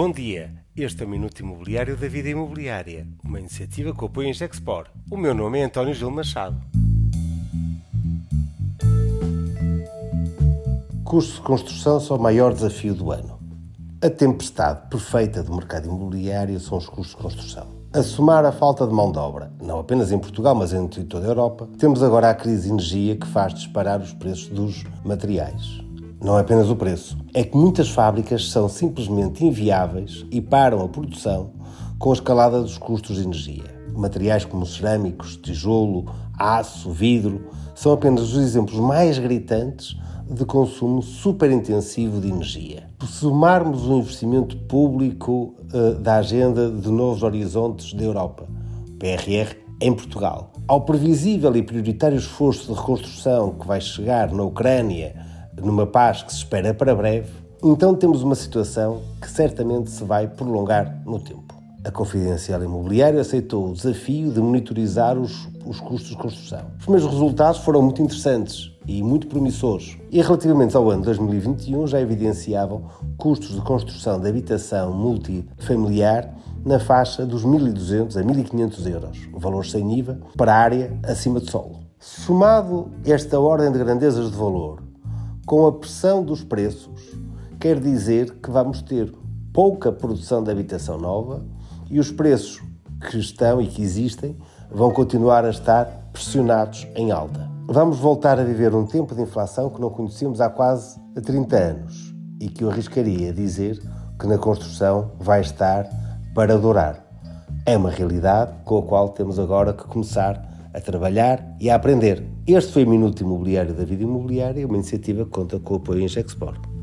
Bom dia, este é o Minuto Imobiliário da Vida Imobiliária, uma iniciativa que apoia em Gexpor. O meu nome é António Gil Machado. Custos de construção são o maior desafio do ano. A tempestade perfeita do mercado imobiliário são os custos de construção. A somar a falta de mão de obra, não apenas em Portugal, mas em toda a Europa, temos agora a crise de energia que faz disparar os preços dos materiais. Não é apenas o preço, é que muitas fábricas são simplesmente inviáveis e param a produção com a escalada dos custos de energia. Materiais como cerâmicos, tijolo, aço, vidro são apenas os exemplos mais gritantes de consumo superintensivo de energia. Se somarmos o investimento público uh, da agenda de novos horizontes da Europa, PRR, em Portugal, ao previsível e prioritário esforço de reconstrução que vai chegar na Ucrânia numa paz que se espera para breve, então temos uma situação que certamente se vai prolongar no tempo. A Confidencial Imobiliário aceitou o desafio de monitorizar os, os custos de construção. Os primeiros resultados foram muito interessantes e muito promissores, e relativamente ao ano 2021 já evidenciavam custos de construção de habitação multifamiliar na faixa dos 1.200 a 1.500 euros, valor sem IVA, para a área acima de solo. Somado esta ordem de grandezas de valor com a pressão dos preços, quer dizer que vamos ter pouca produção de habitação nova e os preços que estão e que existem vão continuar a estar pressionados em alta. Vamos voltar a viver um tempo de inflação que não conhecíamos há quase 30 anos e que eu arriscaria dizer que na construção vai estar para durar. É uma realidade com a qual temos agora que começar a trabalhar e a aprender. Este foi o Minuto Imobiliário da Vida Imobiliária, uma iniciativa que conta com o apoio em Gexport.